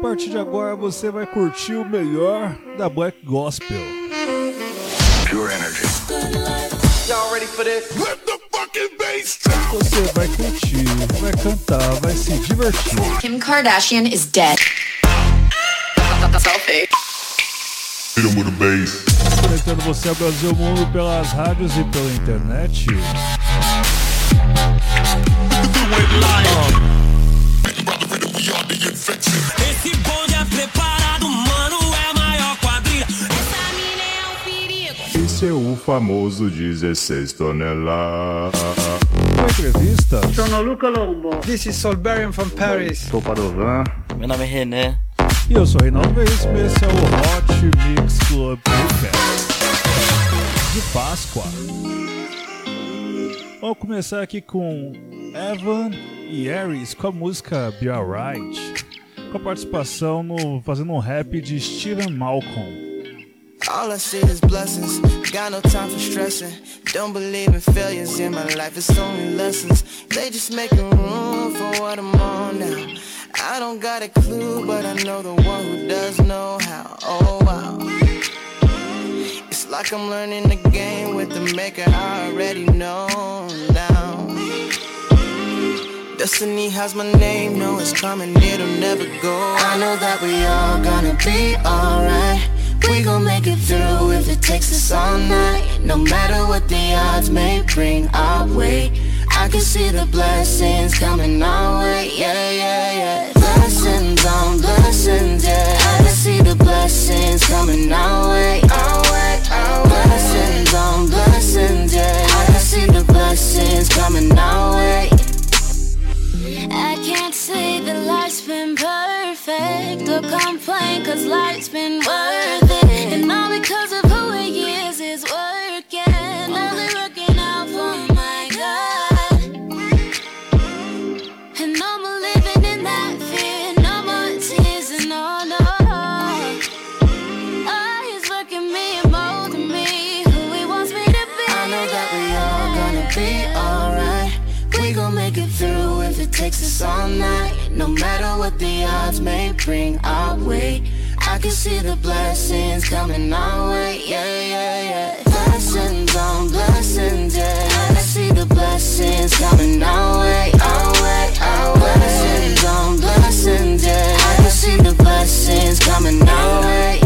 partir de agora você vai curtir o melhor da Black Gospel. Pure energy. Y'all ready for this? Let the fucking bass drop. Você vai curtir, vai cantar, vai se divertir. Kim Kardashian is dead. Selfie. Hit him with a bass. Conectando você ao Brasil e mundo pelas rádios e pela internet. Famoso 16 toneladas. Uma entrevista. Sono Luca Lombo. This is Solberian from Paris. Sou Padovan. Meu nome é René. E eu sou Reinaldo Veríssimo e esse é o Hot Mix Club Podcast de Páscoa. Vamos começar aqui com Evan e Aries com a música Be Alright, com a participação no fazendo um rap de Steven Malcolm. All I see is blessings, got no time for stressing. Don't believe in failures in my life, it's only lessons. They just making room for what I'm on now. I don't got a clue, but I know the one who does know how. Oh wow. It's like I'm learning the game with the maker I already know now. Destiny has my name, know it's coming, it'll never go. I know that we all gonna be alright. We gon' make it through if it takes us all night. No matter what the odds may bring our way. I can see the blessings coming our way, yeah, yeah, yeah. Blessings on blessings, yeah. I can see the blessings coming our way, our way, our way. Blessings on blessings, yeah. I can see the blessings coming our way. I can't say that life's been perfect or complain cause life's been worth all night. No matter what the odds may bring our way. I can see the blessings coming our way, yeah, yeah, yeah. Blessings on blessings, yeah. I can see the blessings coming our way, our way, our way. Blessings on blessings, yeah. I can see the blessings coming our way.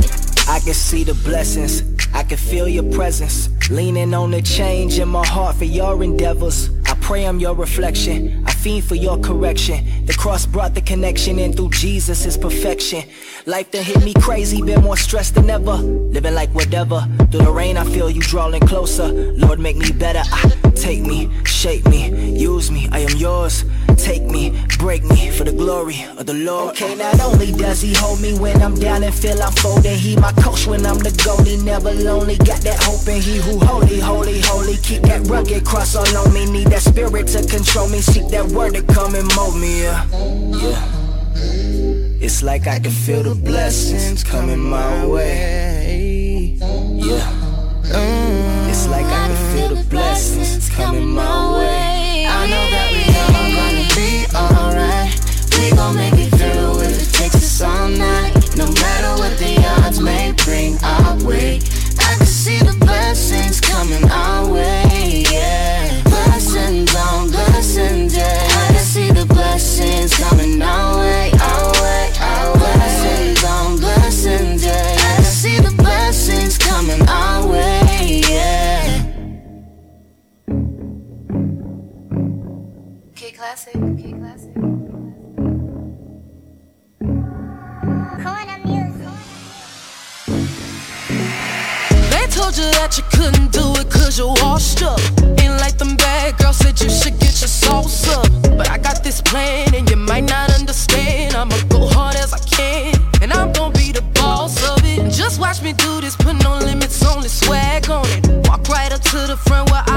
I can see the blessings, I can feel your presence. Leaning on the change in my heart for your endeavors. Pray I'm your reflection, I fiend for your correction. The cross brought the connection, and through Jesus is perfection. Life done hit me crazy, been more stressed than ever. Living like whatever. Through the rain, I feel you drawing closer. Lord, make me better. I, take me, shape me, use me. I am yours. Take me, break me for the glory of the Lord. Okay, not only does he hold me when I'm down and feel I'm folding, he my coach when I'm the goalie. Never lonely, got that hope in he who holy, holy, holy. Keep that rugged cross all on me. Need that spirit to control me. Seek that word to come and mold me. Yeah, yeah. It's like I can feel the blessings coming my way. Yeah. It's like I can feel the blessings coming my way. We gon' make it through if it takes us all night. No matter what the odds may bring our way. That you couldn't do it cause you're washed up. Ain't like them bad girls said you should get your sauce up. But I got this plan and you might not understand. I'ma go hard as I can. And I'm gonna be the boss of it. And Just watch me do this, put no limits, only swag on it. Walk right up to the front where I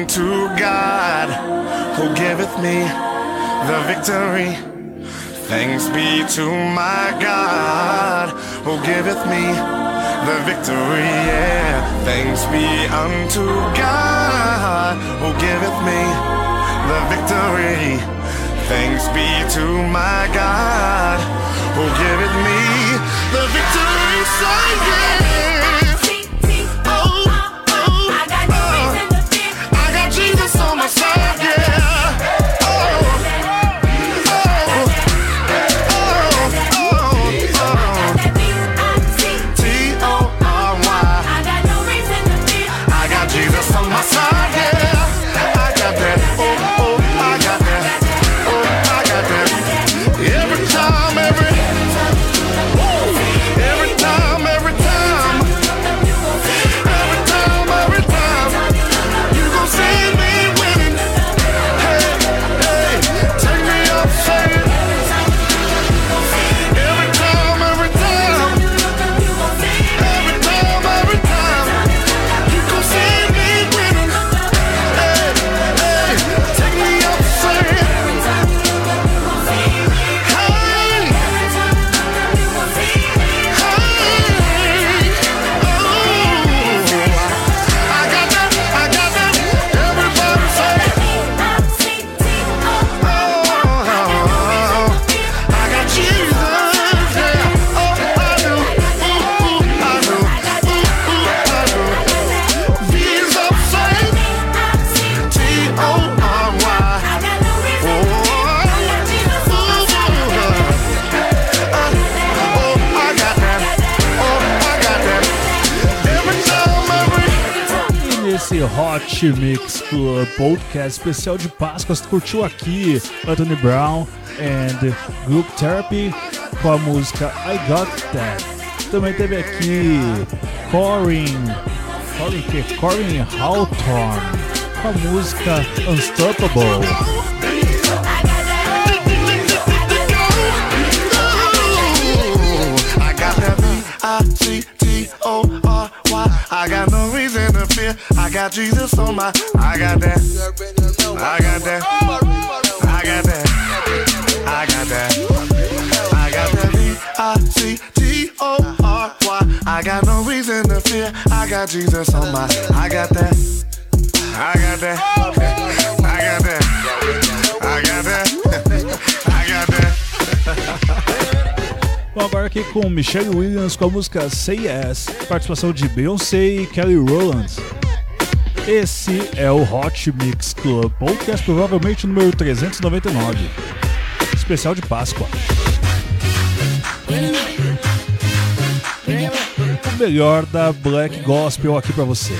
unto God who giveth me the victory. Thanks be to my God who giveth me the victory. Yeah, thanks be unto God who giveth me the victory. Thanks be to my God who giveth me the victory. Say yeah. Mix Club Podcast especial de Páscoa. Você curtiu aqui Anthony Brown and Group Therapy com a música I Got That. Também teve aqui Corin, Corin que? Corin Hawthorne com a música Unstoppable. I got no reason to fear. I got Jesus on my. I got that. I got that. I got that. I got that. I got that. V I C T O R Y. I got no reason to fear. I got Jesus on my. I got that. I got that. Bom, agora aqui com Michelle Williams com a música Say Yes, participação de Beyoncé e Kelly Rowland. Esse é o Hot Mix Club Podcast, provavelmente número 399, especial de Páscoa. O melhor da Black Gospel aqui para você.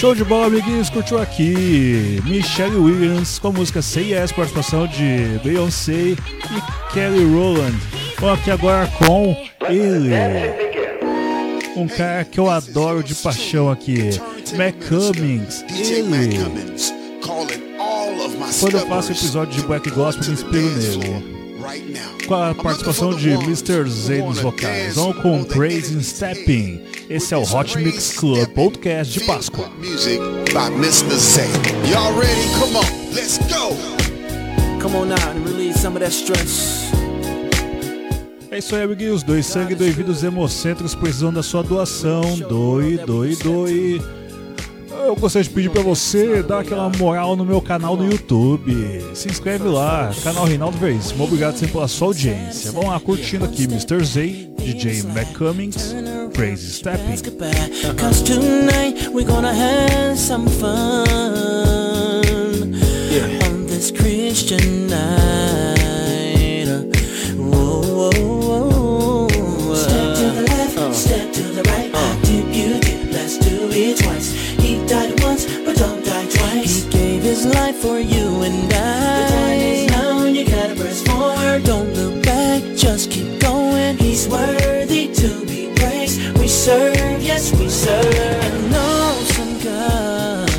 Show de bola, amiguinhos, curtiu aqui Michelle Williams com a música Say Yes, participação de Beyoncé e Kelly Rowland. Vamos aqui agora com ele, um cara que eu adoro de paixão aqui, Mac Cummings. Ele. Quando eu faço episódio de Black Gospel, me inspiro nele com a participação de Mr. Z nos vocais. Vamos com Crazy Stepping. Esse é o Hot Mix Club Podcast de Páscoa. Music by Mr. Z. Y'all ready? Come on, let's go. Come on now and release some of that stress. É isso aí, amiguinhos. Dois sangue, dois vidros hemocêntricos precisam da sua doação. Doe, doe, doe eu gostaria de pedir para você dar aquela moral no meu canal no YouTube. Se inscreve lá, canal Reinaldo Veríssimo. Obrigado sempre pela sua audiência. Vamos lá, curtindo aqui Mr. Z, DJ McCummings, Crazy Stepping. Cause tonight we're gonna have some fun on this Christian night. Whoa, whoa, whoa, step to the left, step to the right. I dip, you dip, let's do it twice. His life for you and I. The time is now, you gotta press forward. Don't look back, just keep going. He's worthy to be praised. We serve, yes, we serve an awesome God.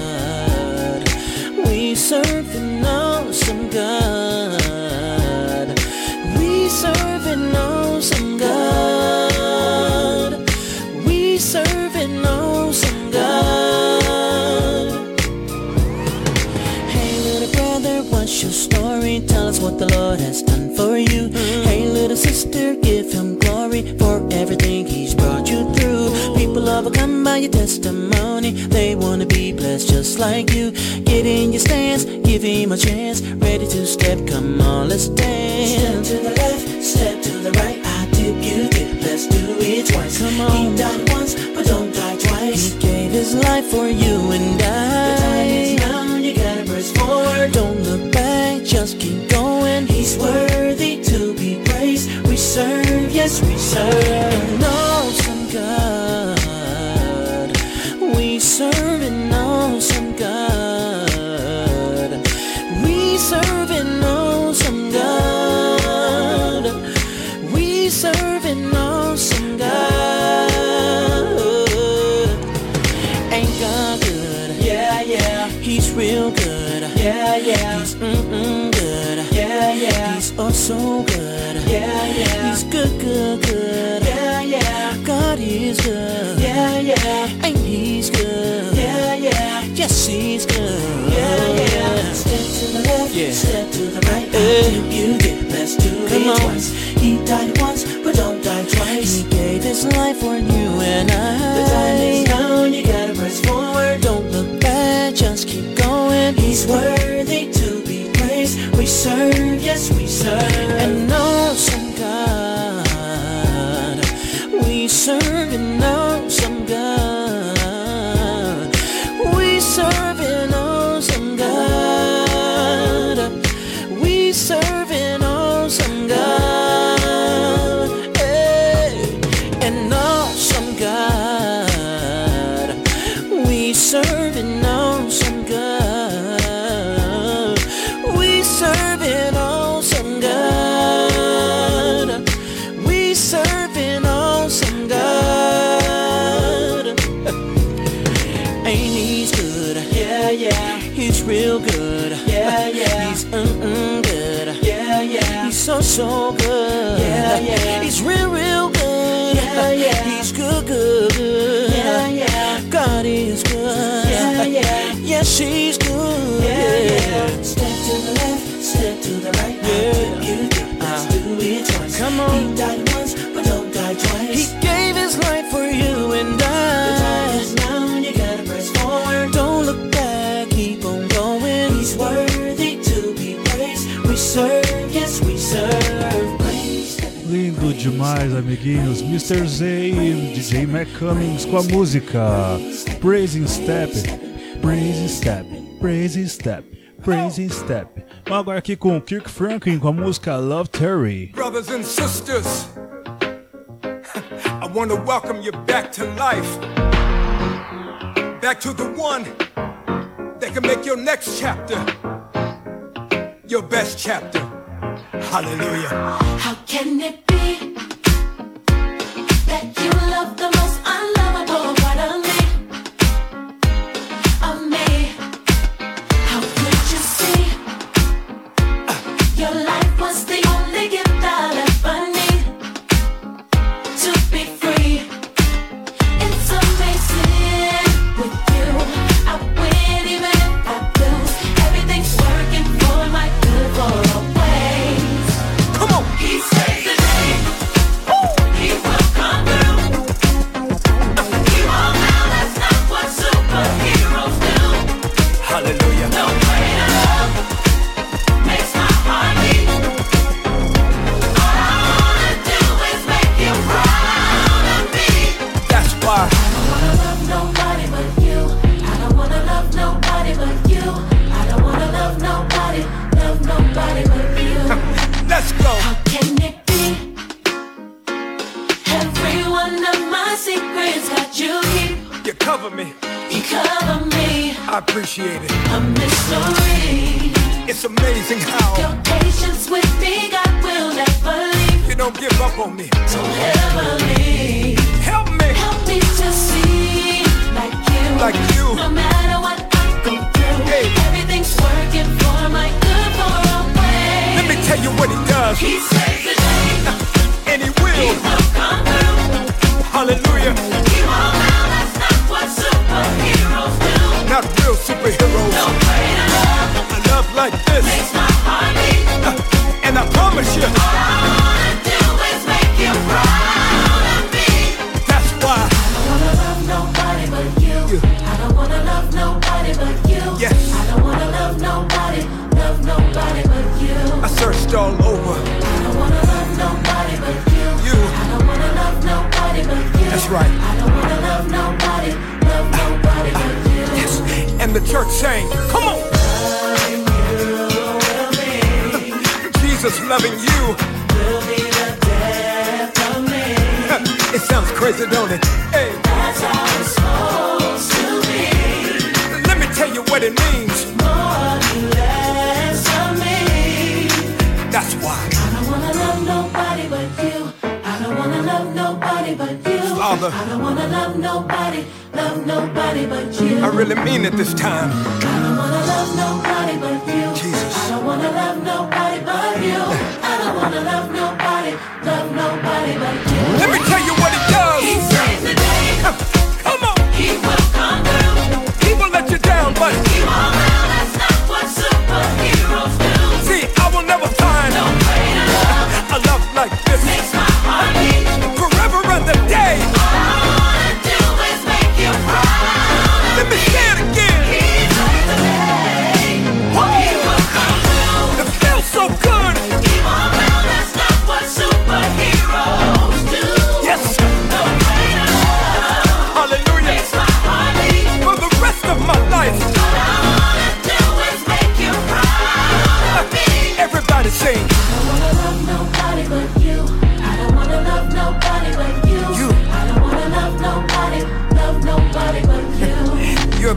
We serve an awesome God. Testimony. They wanna be blessed just like you. Get in your stance, give him a chance. Ready to step, come on, let's dance. Step to the left, step to the right. I dip, you dip, let's do it twice. Come on. He died once, but don't die twice. He gave his life for you and I. The time is now, you gotta press forward. Don't look back just keep going. He's worthy to be praised. We serve, yes, we serve an good. Yeah, yeah. God is good. Yeah, yeah. And he's good. Yeah, yeah. Yes, he's good. Yeah, yeah. Step to the left, yeah. step to the right. Uh, you dip, let's do Come on. twice. He died once, but don't die twice. He gave his life for you and I. demais, amiguinhos. Mr. Z e DJ Mac Cummings com a música Praising Step, Praising Step, Praising Step, Praising Step. Vamos agora aqui com Kirk Franklin com a música Love Terry. Brothers and sisters, I want to welcome you back to life, back to the one that can make your next chapter your best chapter. Hallelujah. How can it that you love the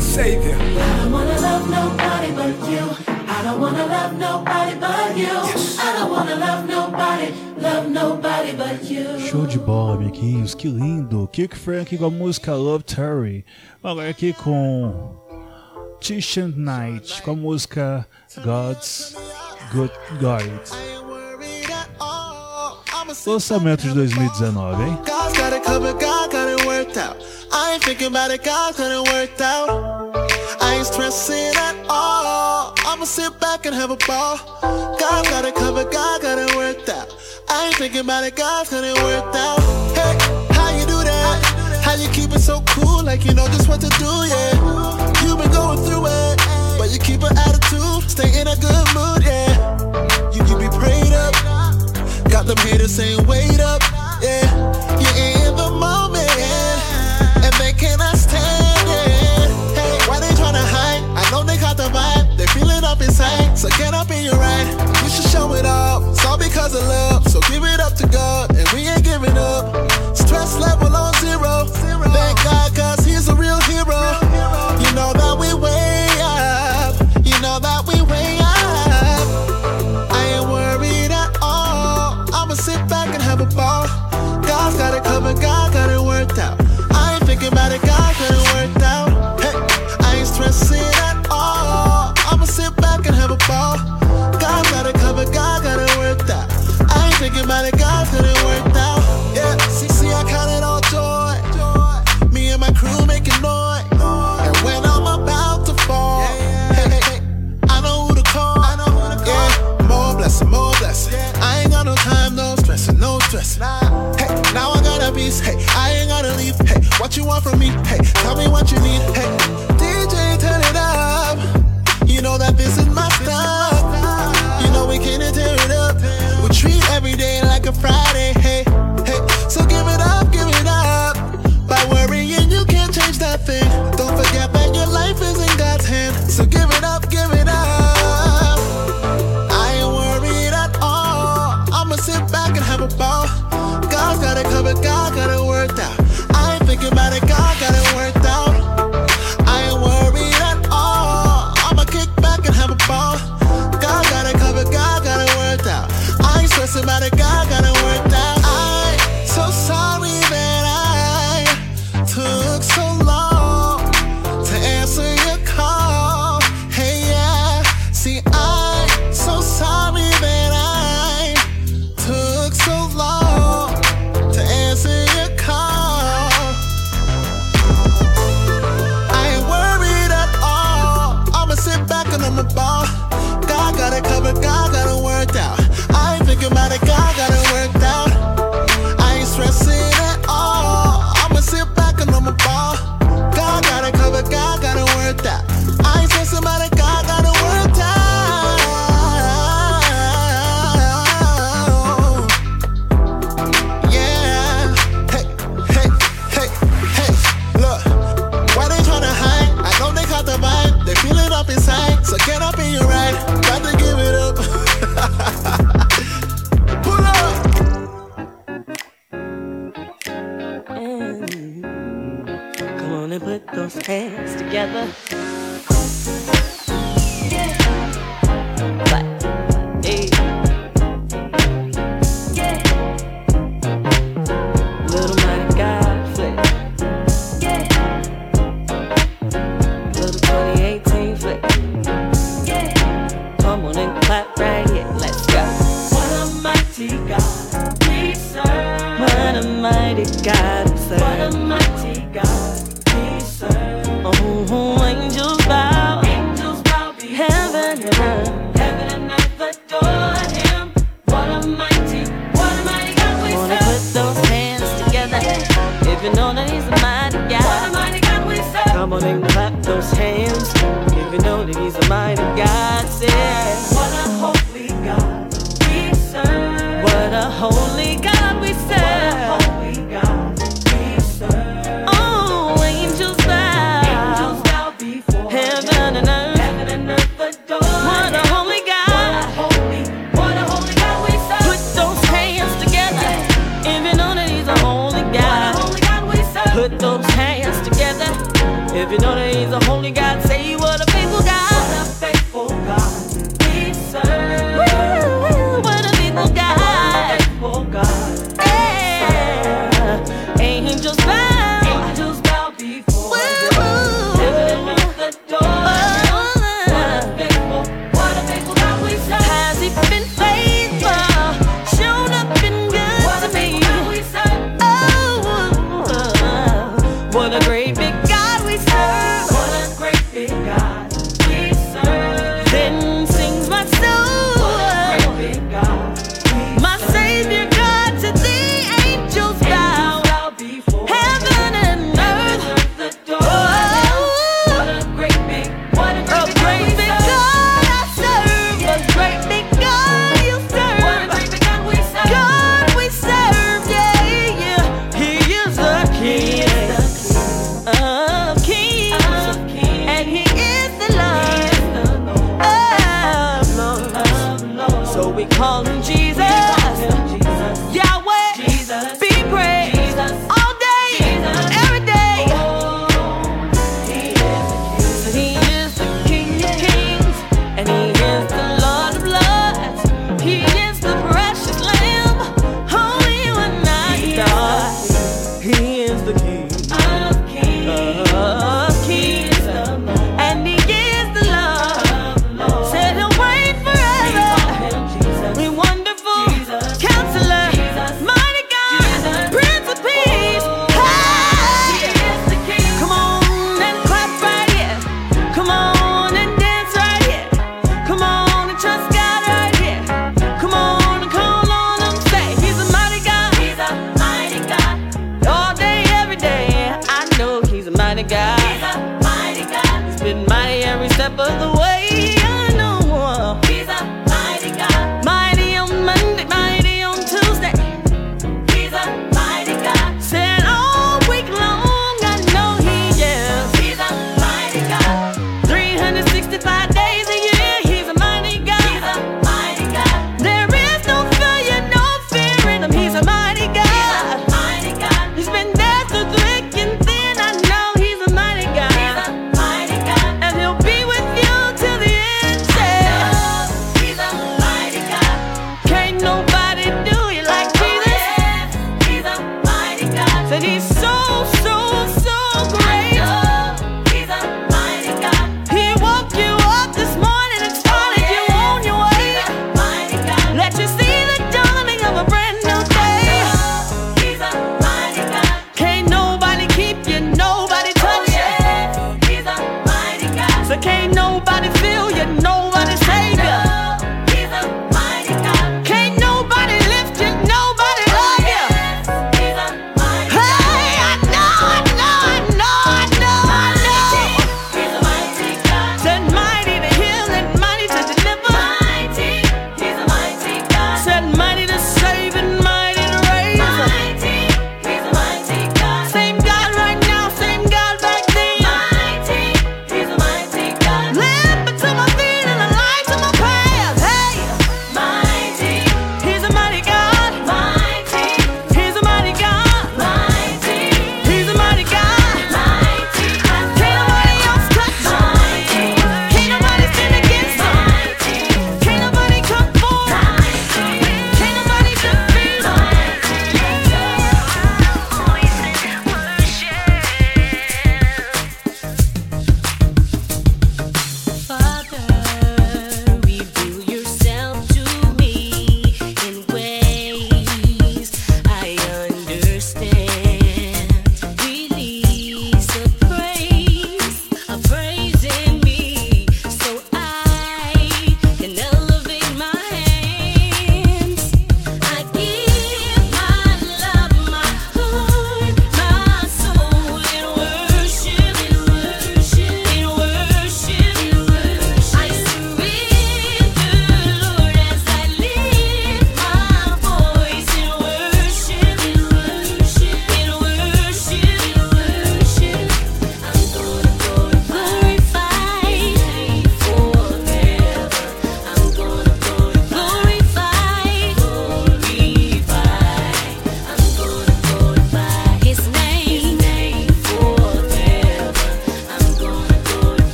savior. I don't wanna love nobody but you. I don't wanna love nobody but you. Yes. I don't wanna love nobody, love nobody but you. Show de bola, amiguinhos, que lindo! Kirk Frank com a música Love Terry. Agora aqui com Tishan Knight com a música God's Good Guide. Lançamento de 2019, hein? I ain't thinking about it, God couldn't work out. I ain't stressing at all. I'ma sit back and have a ball. God got it covered, God got it worked out. I ain't thinking about it, God couldn't work out. Hey, how you do that? How you keep it so cool, like you know just what to do, yeah. You been going through it, but you keep an attitude, stay in a good mood, yeah. You, you be prayed up, got them haters saying, wait up. So get up in your right. You should show it off. It's all because of love. So give it up to God, and we ain't giving up. Stress level on zero. What you need. Hey,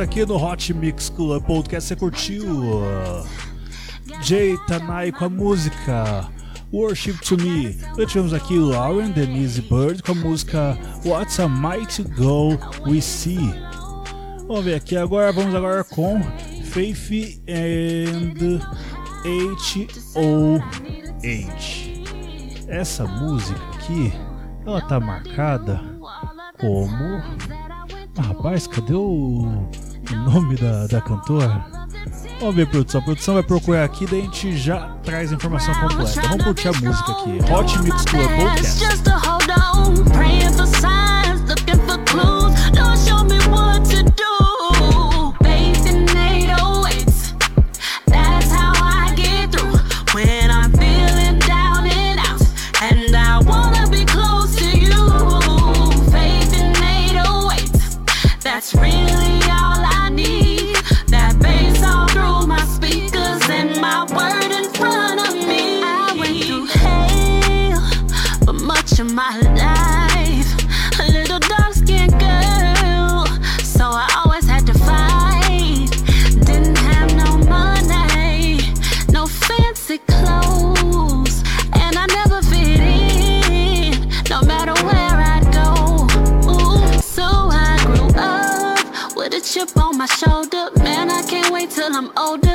aqui no Hot Mix Club Podcast. Você curtiu? Jay Tanai com a música Worship to Me. Nós tivemos aqui Lauren Denise Bird com a música What's a Mighty Go We See. Vamos ver aqui agora, vamos agora com Faith and H.O.H. Essa música aqui, ela tá marcada como. Ah, rapaz, cadê o, o nome da, da cantora? Vamos ver, produção. A produção vai procurar aqui, daí a gente já traz a informação completa. Vamos curtir a música aqui. Hot Mix Club Podcast. I'm older.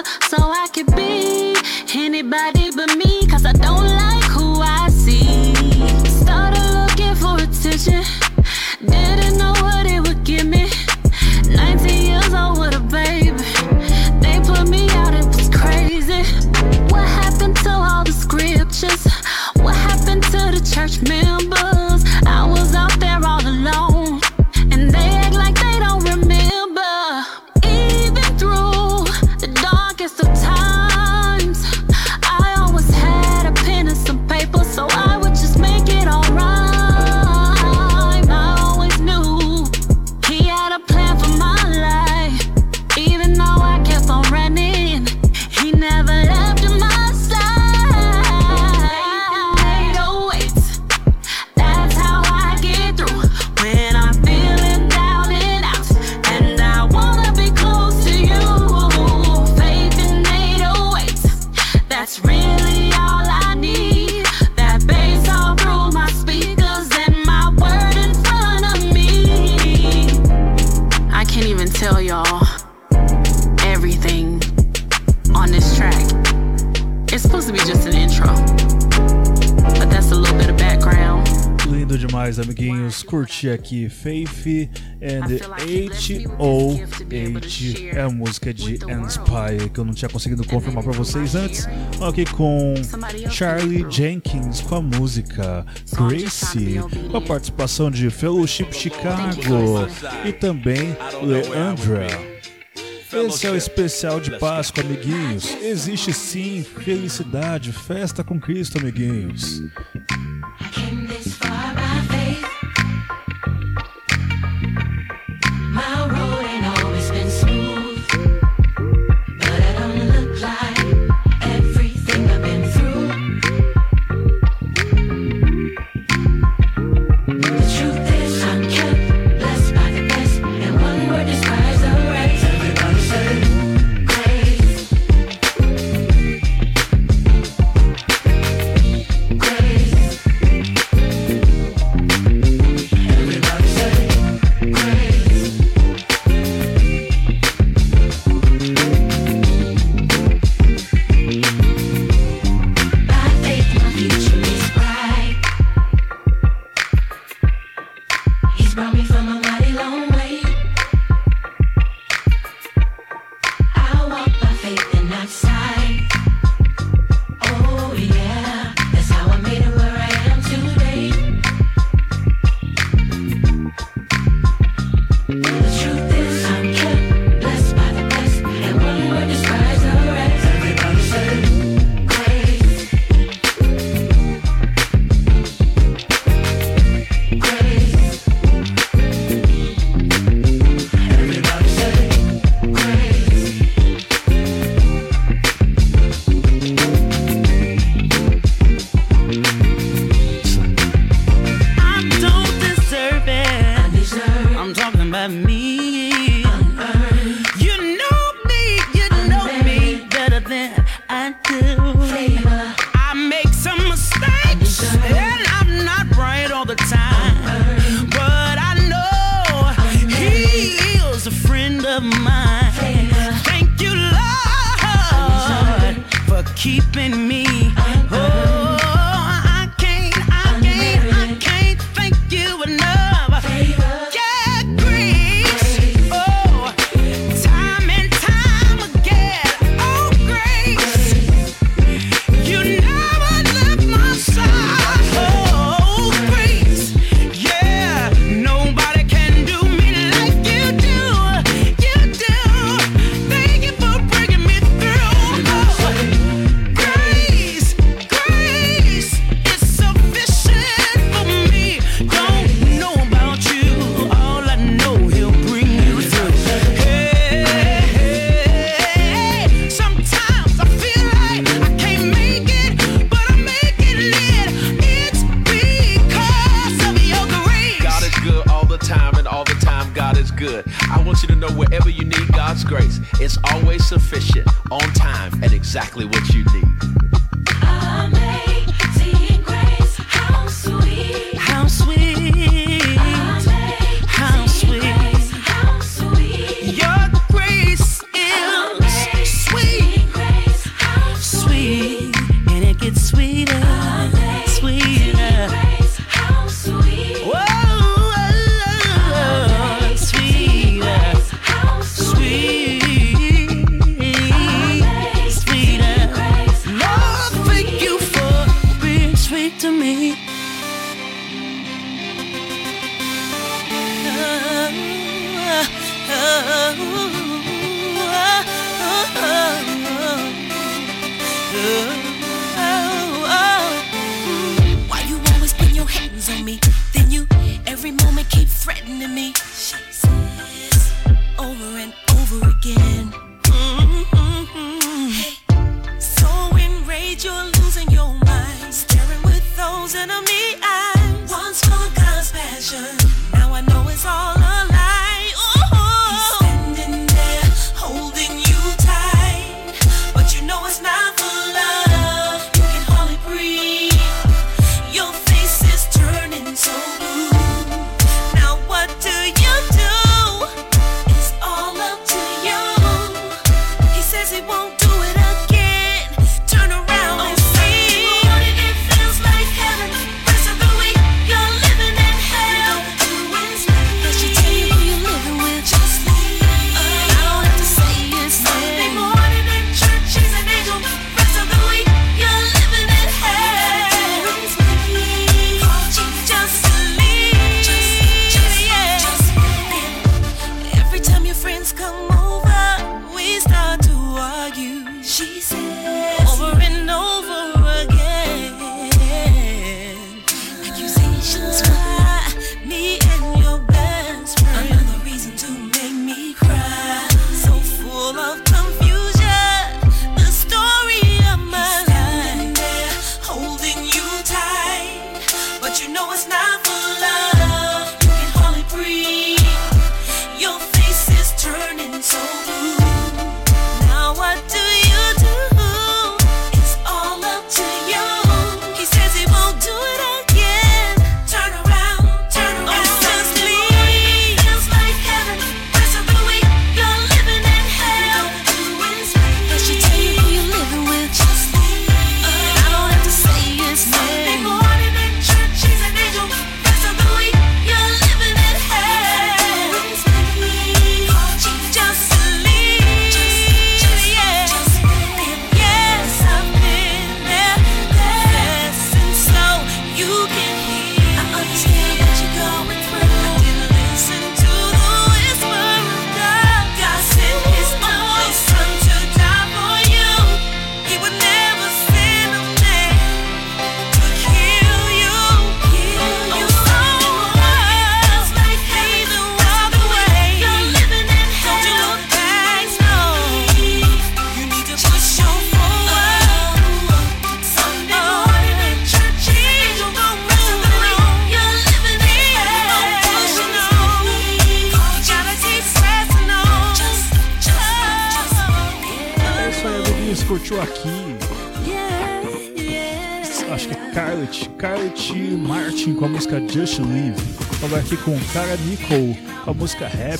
Curtir aqui Faith and H.O.H. É a música de Inspire que eu não tinha conseguido confirmar para vocês antes. Aqui com Charlie Jenkins com a música Gracie, com a participação de Fellowship Chicago e também Leandra. Esse é o especial de Páscoa, amiguinhos. Existe sim felicidade, festa com Cristo, amiguinhos. It's always sufficient, on time, and exactly what you need. Com Cara Nicole, a música Rap.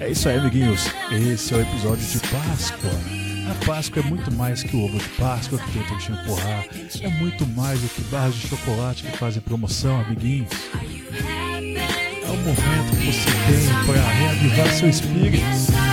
É isso aí, amiguinhos. Esse é o episódio de Páscoa. A Páscoa é muito mais que o ovo de Páscoa que tenta te empurrar. É muito mais do que barras de chocolate que fazem promoção, amiguinhos. É o momento que você tem para reavivar seu espírito.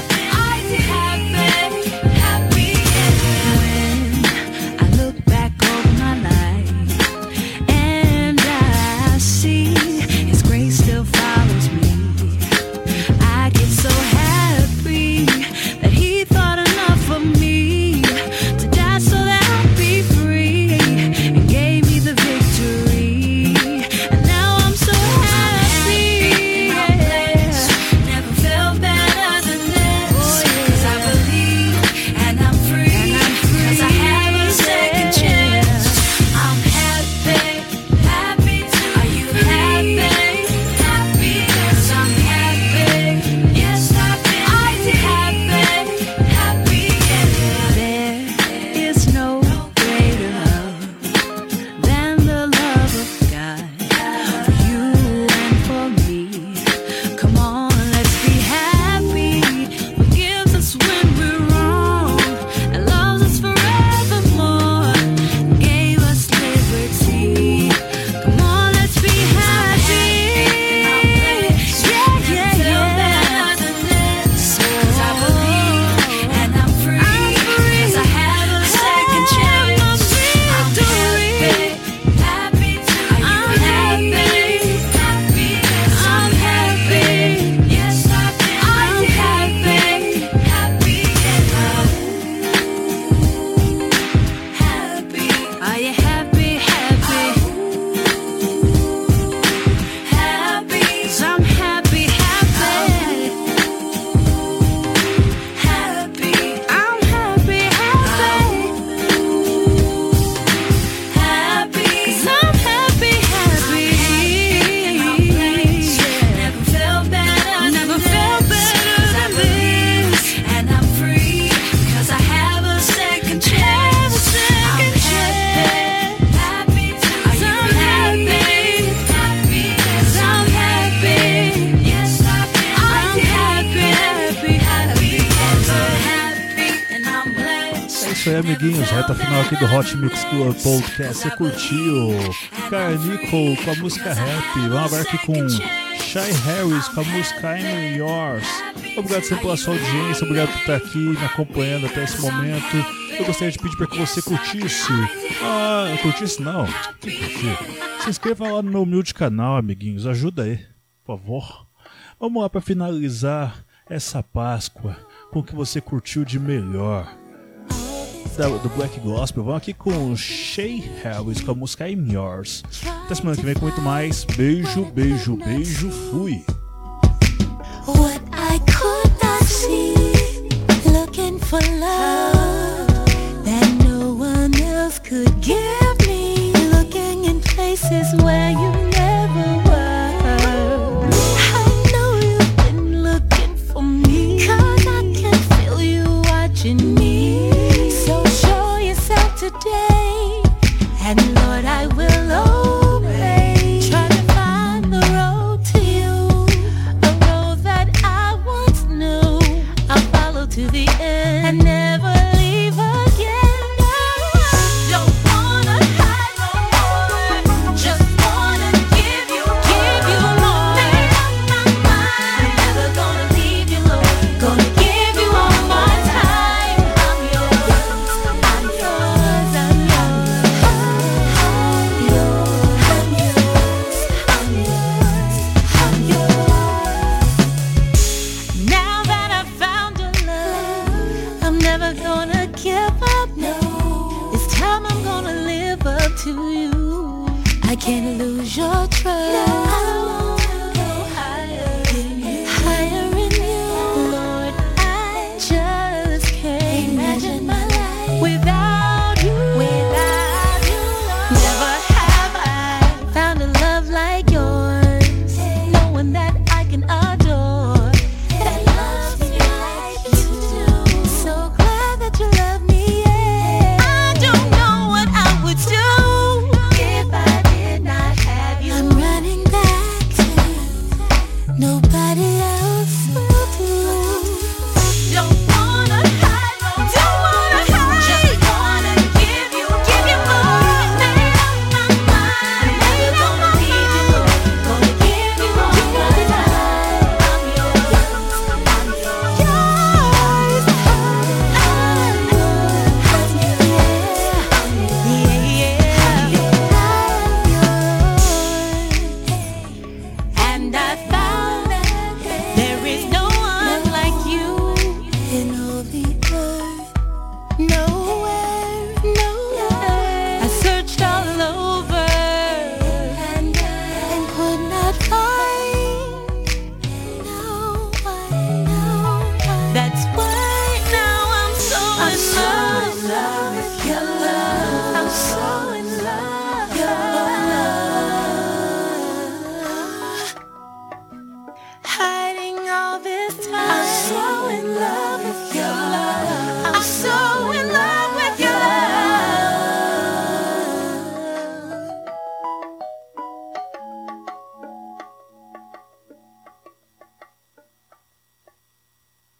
Club Podcast. Você curtiu Carnico com a música Rap. Vamos agora aqui com Shy Harris com a música I'm Yours. Obrigado sempre pela sua audiência, obrigado por estar aqui me acompanhando até esse momento. Eu gostaria de pedir para que você curtisse. Ah, curtisse não. Se inscreva lá no meu humilde canal, amiguinhos. Ajuda aí, por favor. Vamos lá para finalizar essa Páscoa com o que você curtiu de melhor da, do Black Gospel. Vamos aqui com Shay Harris com a música I'm Yours. Até semana que vem com muito mais. Beijo, beijo, beijo. Fui. What I could not see, looking for love that no one else could give me, looking in places